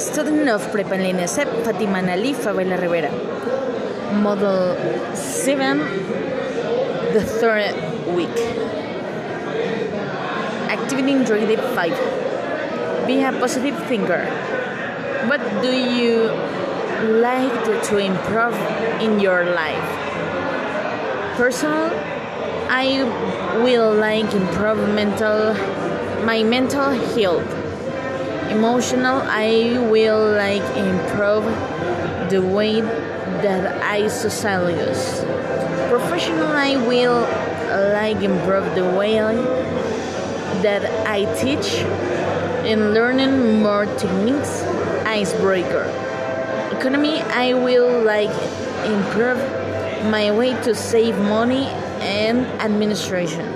student of Prepa en línea SEP, Fatima Nali Favela Rivera. Model 7, the third week. Activity Integrative 5. Be a positive thinker. What do you like to, to improve in your life? Personal, I will like improve mental my mental health. Emotional, I will like improve the way that I socialize. Professional, I will like improve the way that I teach and learning more techniques. Icebreaker. Economy, I will like improve my way to save money and administration.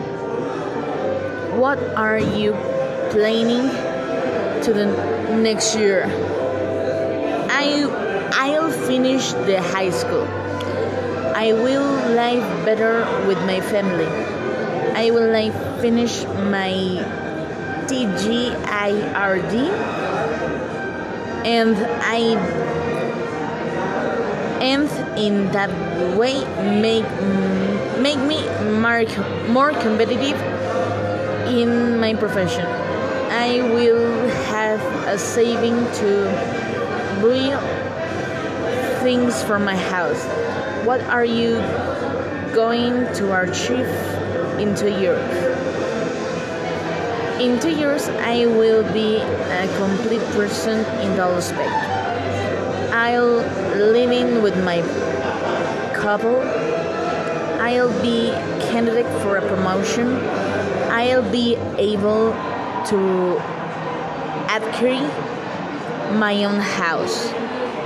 What are you planning to the next year? I I'll finish the high school. I will live better with my family. I will like finish my TGIRD and I and in that way make make me more, more competitive in my profession. I a saving to buy things for my house. What are you going to achieve in two years? In two years, I will be a complete person in all aspect. I'll living with my couple. I'll be candidate for a promotion. I'll be able to acquire my own house.